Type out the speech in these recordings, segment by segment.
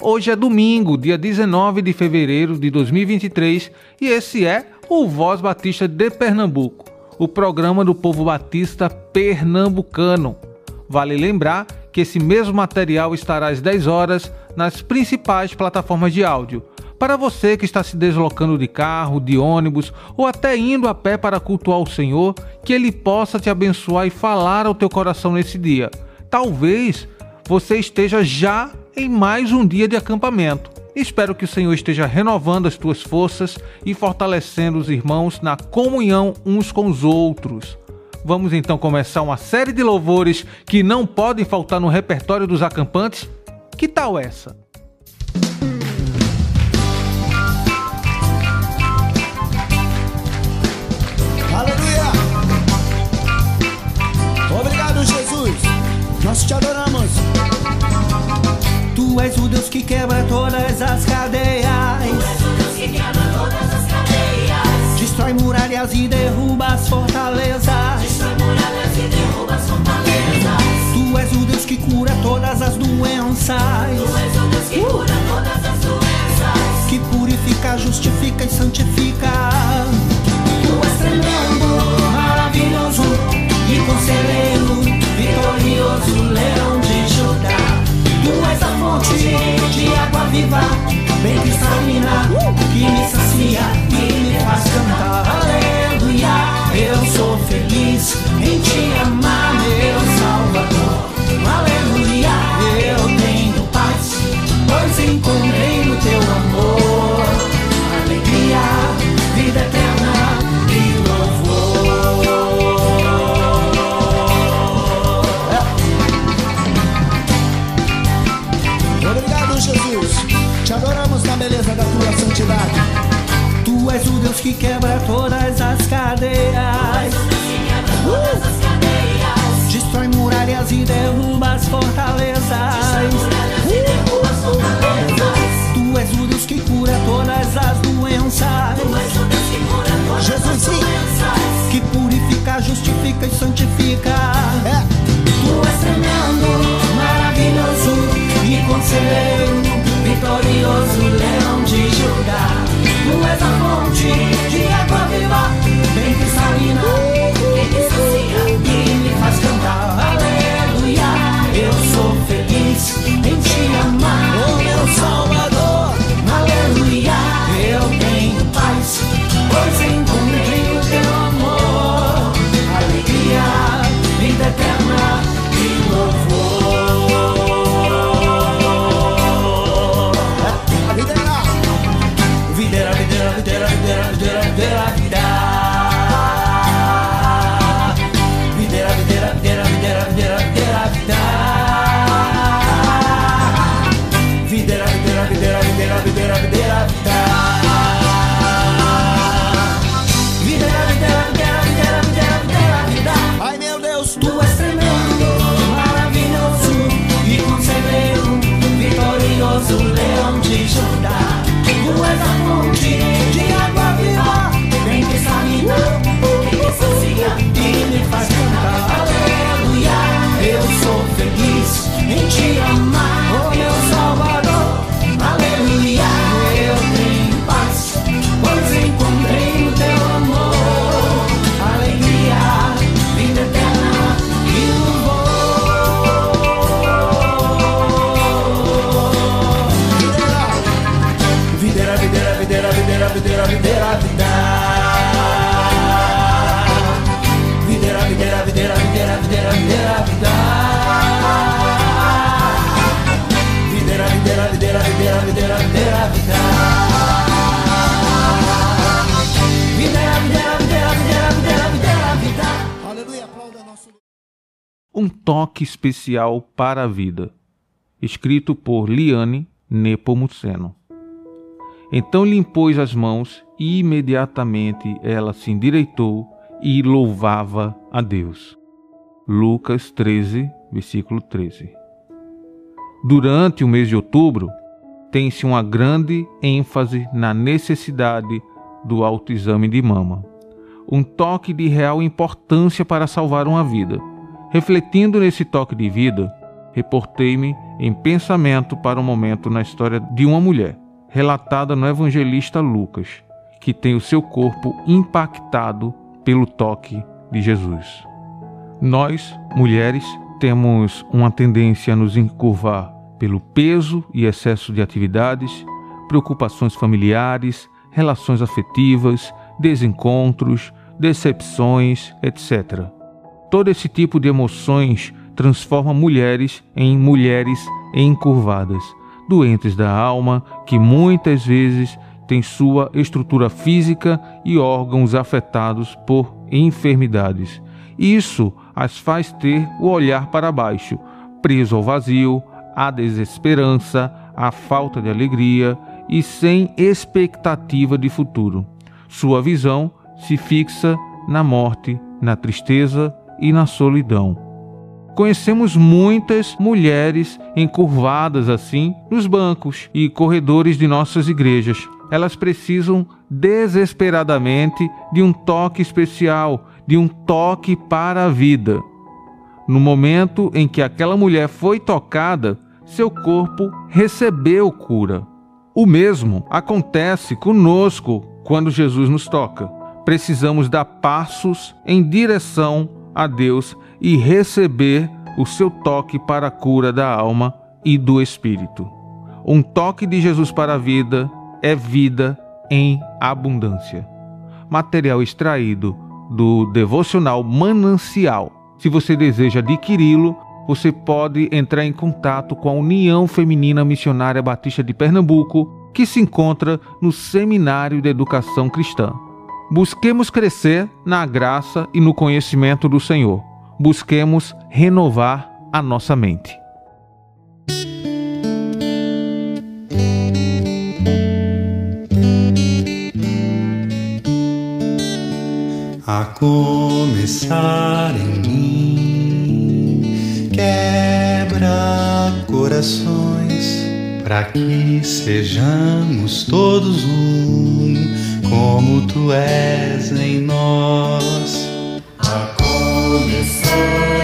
Hoje é domingo, dia 19 de fevereiro de 2023, e esse é o Voz Batista de Pernambuco, o programa do povo batista pernambucano. Vale lembrar que esse mesmo material estará às 10 horas nas principais plataformas de áudio. Para você que está se deslocando de carro, de ônibus ou até indo a pé para cultuar o Senhor, que Ele possa te abençoar e falar ao teu coração nesse dia. Talvez você esteja já em mais um dia de acampamento. Espero que o Senhor esteja renovando as tuas forças e fortalecendo os irmãos na comunhão uns com os outros. Vamos então começar uma série de louvores que não podem faltar no repertório dos acampantes? Que tal essa? Aleluia! Obrigado, Jesus! Nós te adoramos! Tu és o Deus que quebra todas as cadeias. Tu és o Deus que quebra todas as cadeias. Destrói muralhas e derruba as fortalezas. Destrói muralhas e derruba as fortalezas. Tu és o Deus que cura todas as doenças. Tu és o Deus que cura todas as doenças. Que purifica, justifica e santifica. Tu és tremendo, maravilhoso e conselheiro, viva, bem cristalina, que quebra todas as cadeias. Cadeias, Destrói muralhas e derruba Um toque especial para a vida. Escrito por Liane Nepomuceno. Então lhe impôs as mãos e imediatamente ela se endireitou e louvava a Deus. Lucas 13, versículo 13. Durante o mês de outubro, tem-se uma grande ênfase na necessidade do autoexame de mama, um toque de real importância para salvar uma vida. Refletindo nesse toque de vida, reportei-me em pensamento para um momento na história de uma mulher, relatada no evangelista Lucas, que tem o seu corpo impactado pelo toque de Jesus. Nós, mulheres, temos uma tendência a nos encurvar pelo peso e excesso de atividades, preocupações familiares, relações afetivas, desencontros, decepções, etc. Todo esse tipo de emoções transforma mulheres em mulheres encurvadas, doentes da alma, que muitas vezes têm sua estrutura física e órgãos afetados por enfermidades. Isso as faz ter o olhar para baixo, preso ao vazio, à desesperança, à falta de alegria e sem expectativa de futuro. Sua visão se fixa na morte, na tristeza e na solidão. Conhecemos muitas mulheres encurvadas assim nos bancos e corredores de nossas igrejas. Elas precisam desesperadamente de um toque especial, de um toque para a vida. No momento em que aquela mulher foi tocada, seu corpo recebeu cura. O mesmo acontece conosco quando Jesus nos toca. Precisamos dar passos em direção a Deus e receber o seu toque para a cura da alma e do espírito. Um toque de Jesus para a vida é vida em abundância. Material extraído do devocional Manancial. Se você deseja adquiri-lo, você pode entrar em contato com a União Feminina Missionária Batista de Pernambuco, que se encontra no Seminário de Educação Cristã. Busquemos crescer na graça e no conhecimento do Senhor. Busquemos renovar a nossa mente. A começar em mim, quebra corações, para que sejamos todos um como tu és em nós. A começar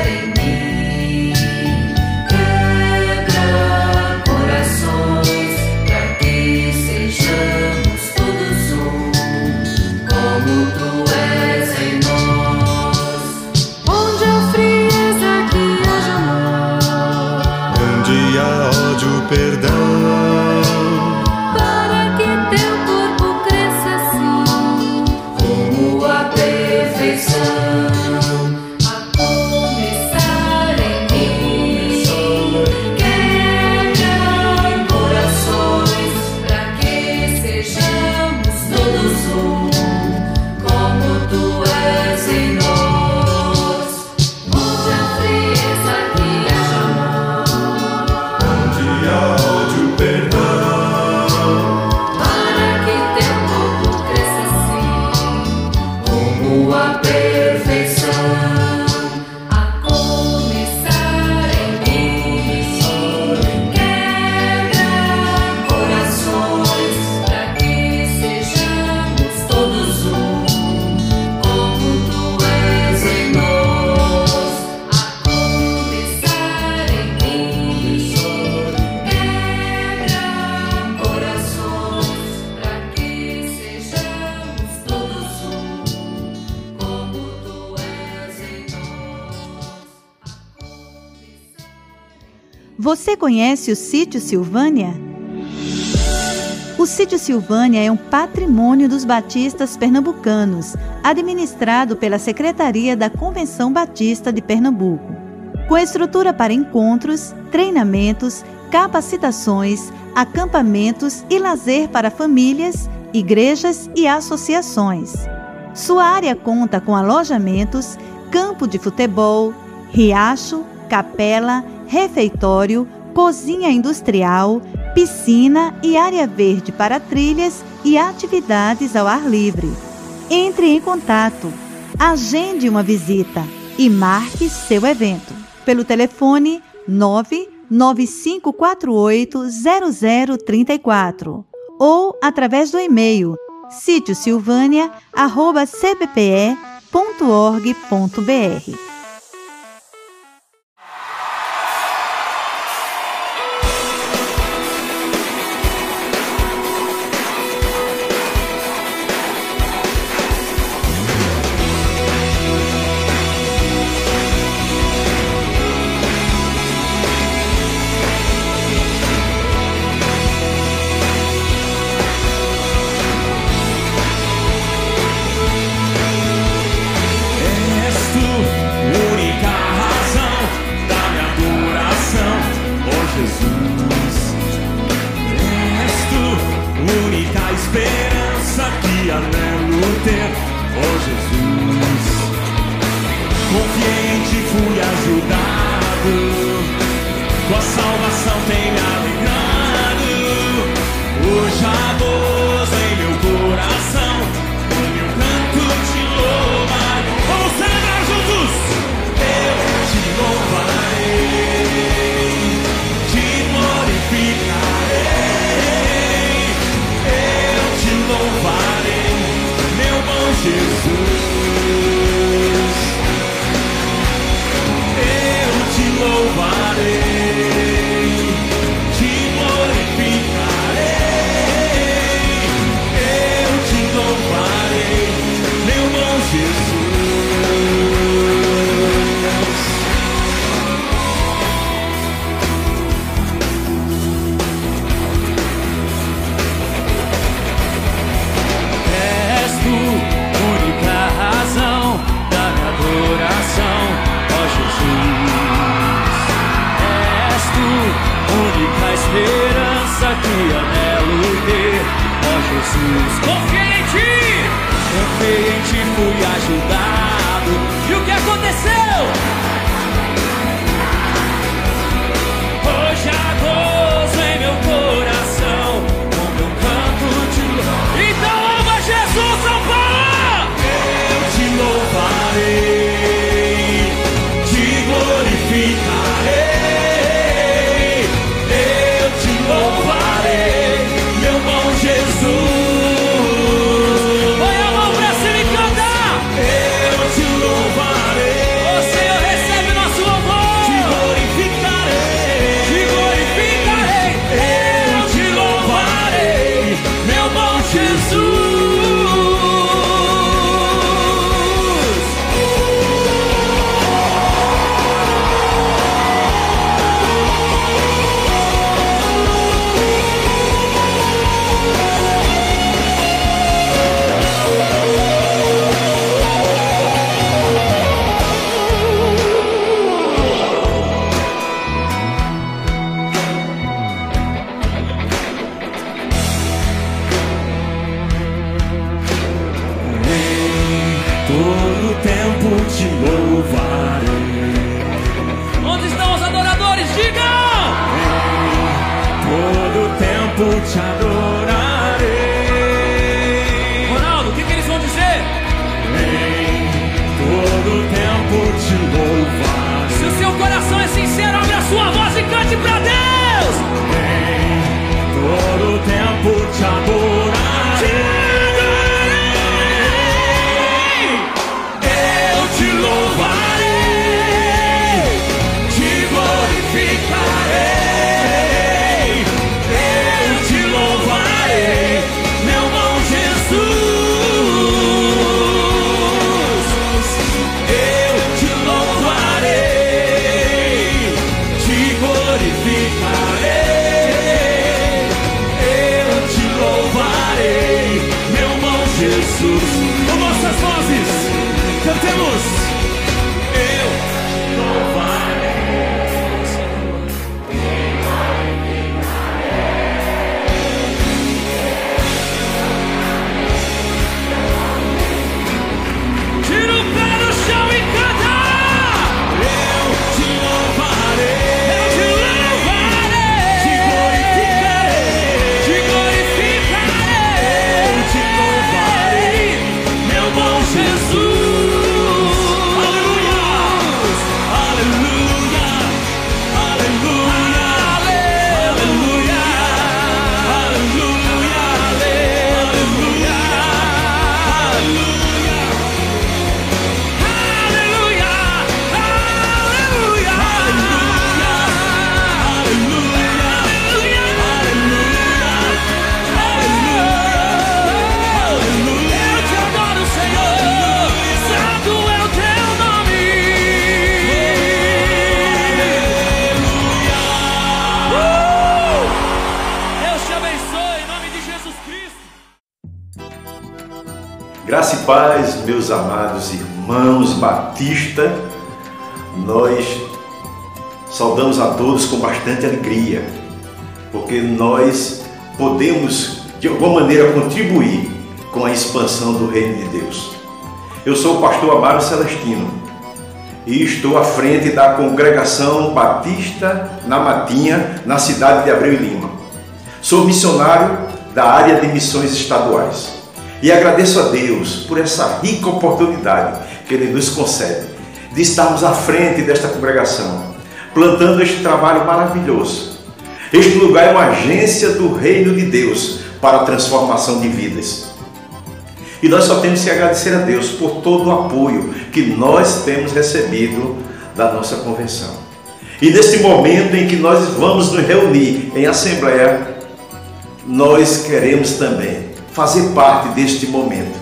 conhece o sítio Silvânia? O sítio Silvânia é um patrimônio dos batistas pernambucanos, administrado pela Secretaria da Convenção Batista de Pernambuco. Com estrutura para encontros, treinamentos, capacitações, acampamentos e lazer para famílias, igrejas e associações. Sua área conta com alojamentos, campo de futebol, riacho, capela, refeitório, cozinha industrial, piscina e área verde para trilhas e atividades ao ar livre. Entre em contato, agende uma visita e marque seu evento pelo telefone 995480034 ou através do e-mail sítiosilvânia.cbpe.org.br. simplesmente fui ajudado. E o que aconteceu? Hoje agora. Batista, nós saudamos a todos com bastante alegria, porque nós podemos de alguma maneira contribuir com a expansão do reino de Deus. Eu sou o pastor Amaro Celestino e estou à frente da congregação Batista na Matinha, na cidade de Abreu e Lima. Sou missionário da área de missões estaduais. E agradeço a Deus por essa rica oportunidade que Ele nos concede de estarmos à frente desta congregação, plantando este trabalho maravilhoso. Este lugar é uma agência do Reino de Deus para a transformação de vidas. E nós só temos que agradecer a Deus por todo o apoio que nós temos recebido da nossa convenção. E neste momento em que nós vamos nos reunir em assembleia, nós queremos também fazer parte deste momento.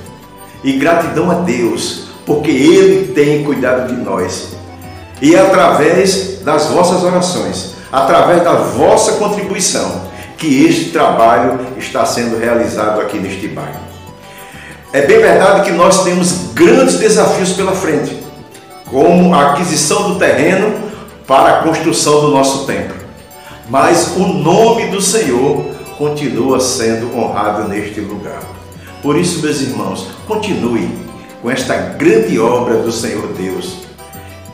E gratidão a Deus, porque Ele tem cuidado de nós. E é através das vossas orações, através da vossa contribuição, que este trabalho está sendo realizado aqui neste bairro. É bem verdade que nós temos grandes desafios pela frente, como a aquisição do terreno para a construção do nosso templo. Mas o nome do Senhor continua sendo honrado neste lugar. Por isso, meus irmãos, continue com esta grande obra do Senhor Deus.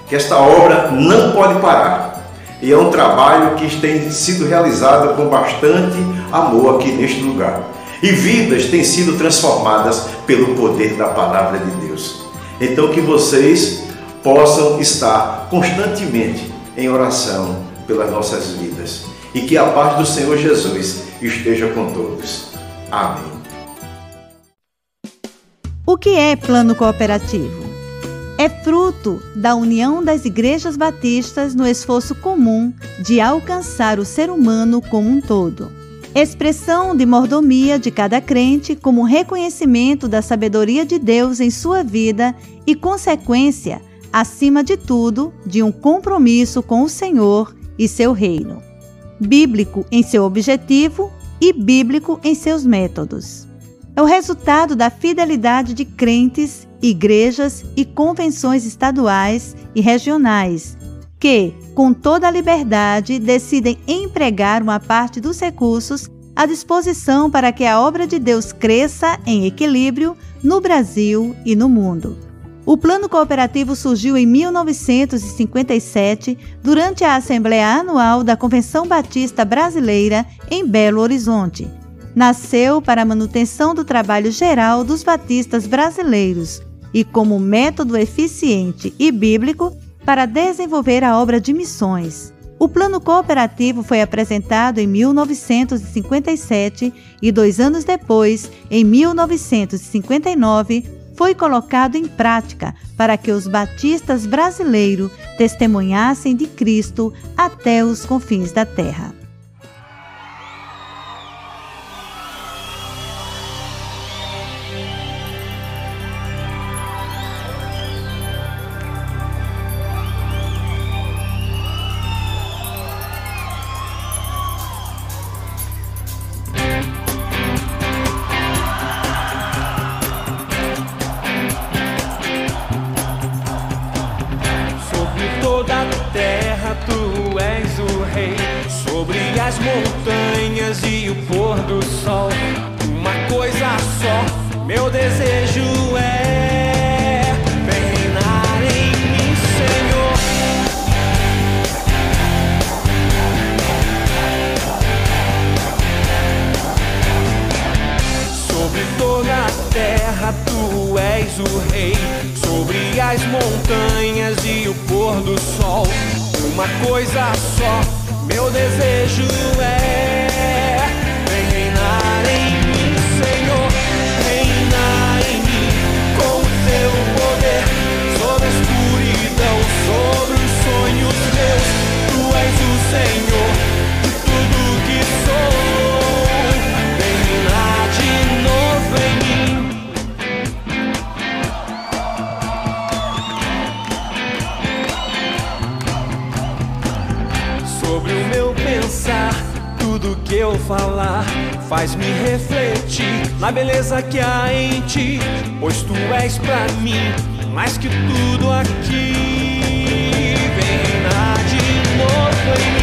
Que esta obra não pode parar. E é um trabalho que tem sido realizado com bastante amor aqui neste lugar. E vidas têm sido transformadas pelo poder da palavra de Deus. Então que vocês possam estar constantemente em oração pelas nossas vidas. E que a paz do Senhor Jesus esteja com todos. Amém. O que é plano cooperativo? É fruto da união das igrejas batistas no esforço comum de alcançar o ser humano como um todo. Expressão de mordomia de cada crente como reconhecimento da sabedoria de Deus em sua vida e consequência, acima de tudo, de um compromisso com o Senhor e seu reino bíblico em seu objetivo e bíblico em seus métodos. É o resultado da fidelidade de crentes, igrejas e convenções estaduais e regionais que, com toda a liberdade, decidem empregar uma parte dos recursos à disposição para que a obra de Deus cresça em equilíbrio no Brasil e no mundo. O plano cooperativo surgiu em 1957, durante a Assembleia Anual da Convenção Batista Brasileira, em Belo Horizonte. Nasceu para a manutenção do trabalho geral dos batistas brasileiros e como método eficiente e bíblico para desenvolver a obra de missões. O plano cooperativo foi apresentado em 1957 e dois anos depois, em 1959, foi colocado em prática para que os batistas brasileiros testemunhassem de Cristo até os confins da terra. Mais que tudo aqui. Vem reinar de novo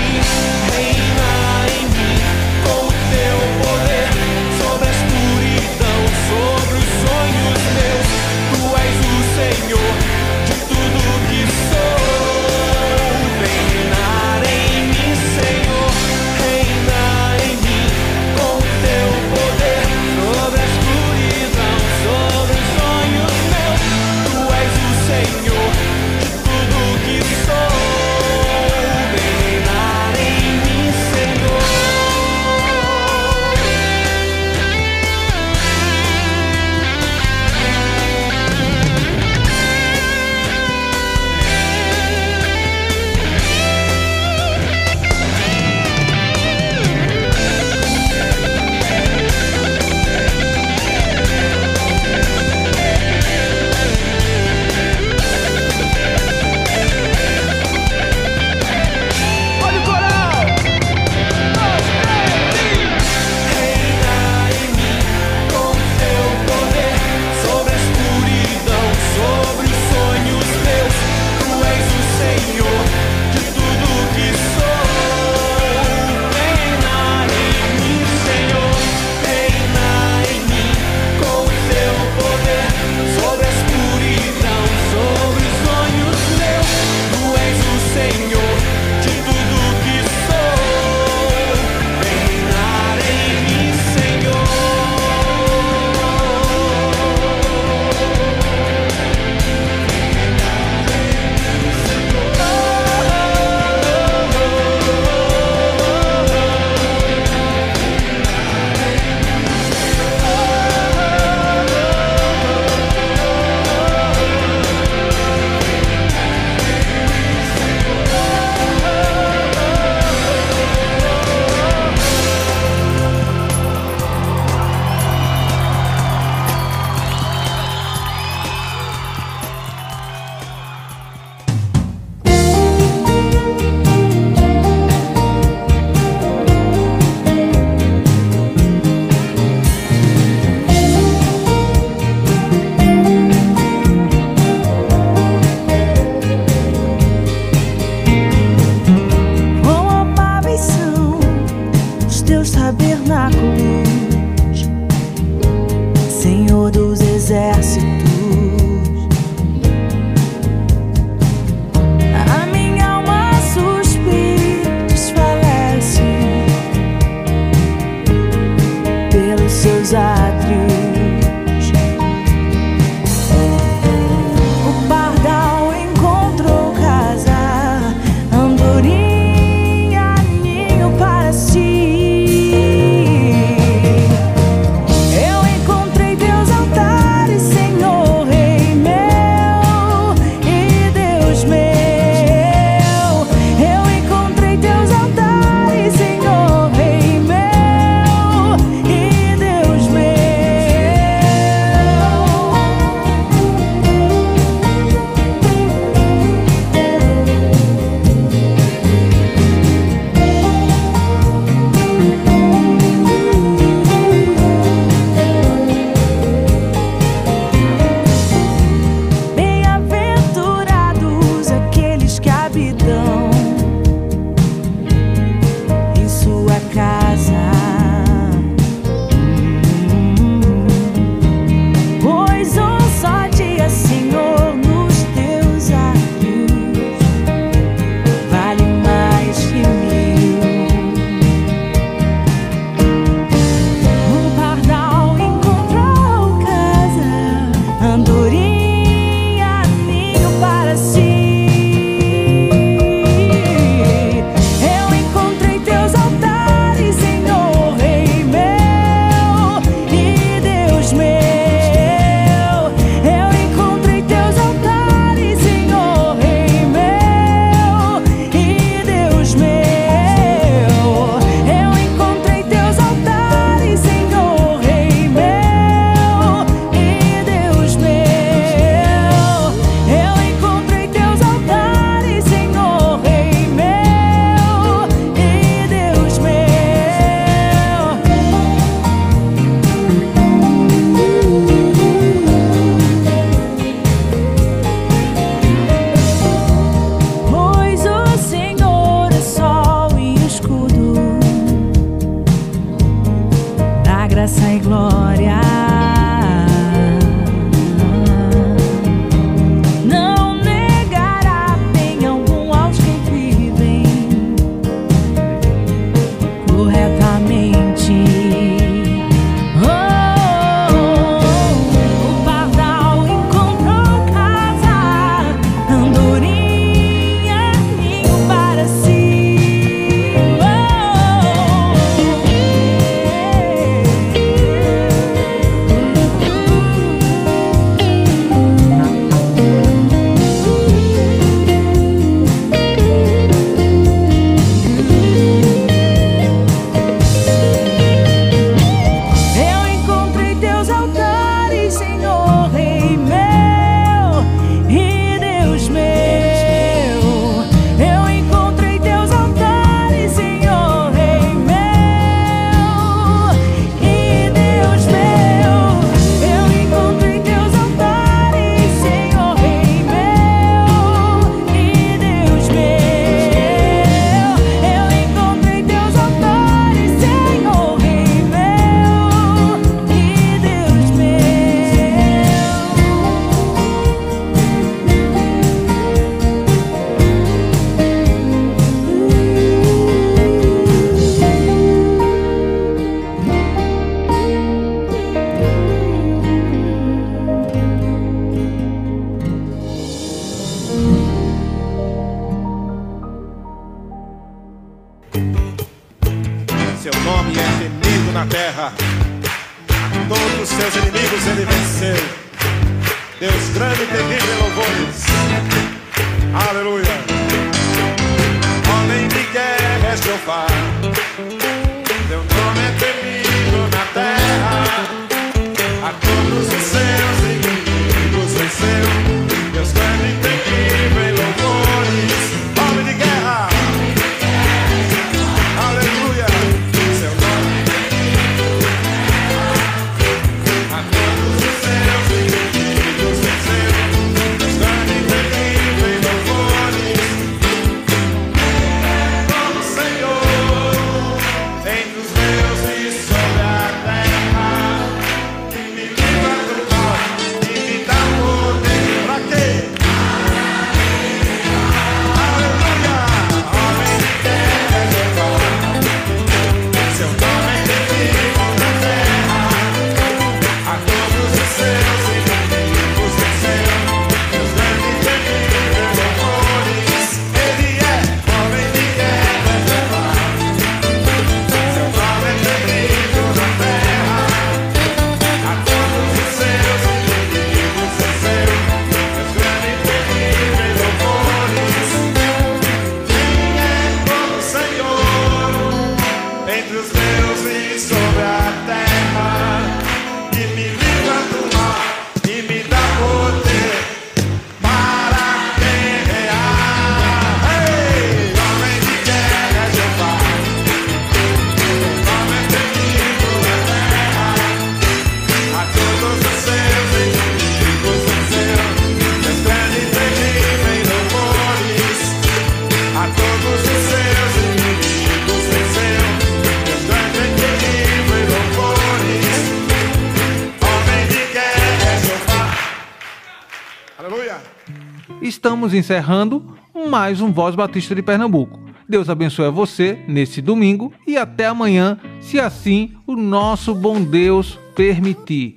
encerrando mais um Voz Batista de Pernambuco. Deus abençoe a você nesse domingo e até amanhã, se assim o nosso bom Deus permitir.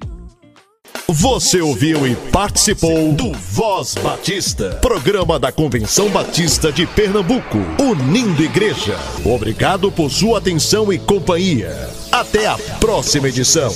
Você ouviu e participou do Voz Batista, programa da Convenção Batista de Pernambuco, unindo igreja. Obrigado por sua atenção e companhia. Até a próxima edição.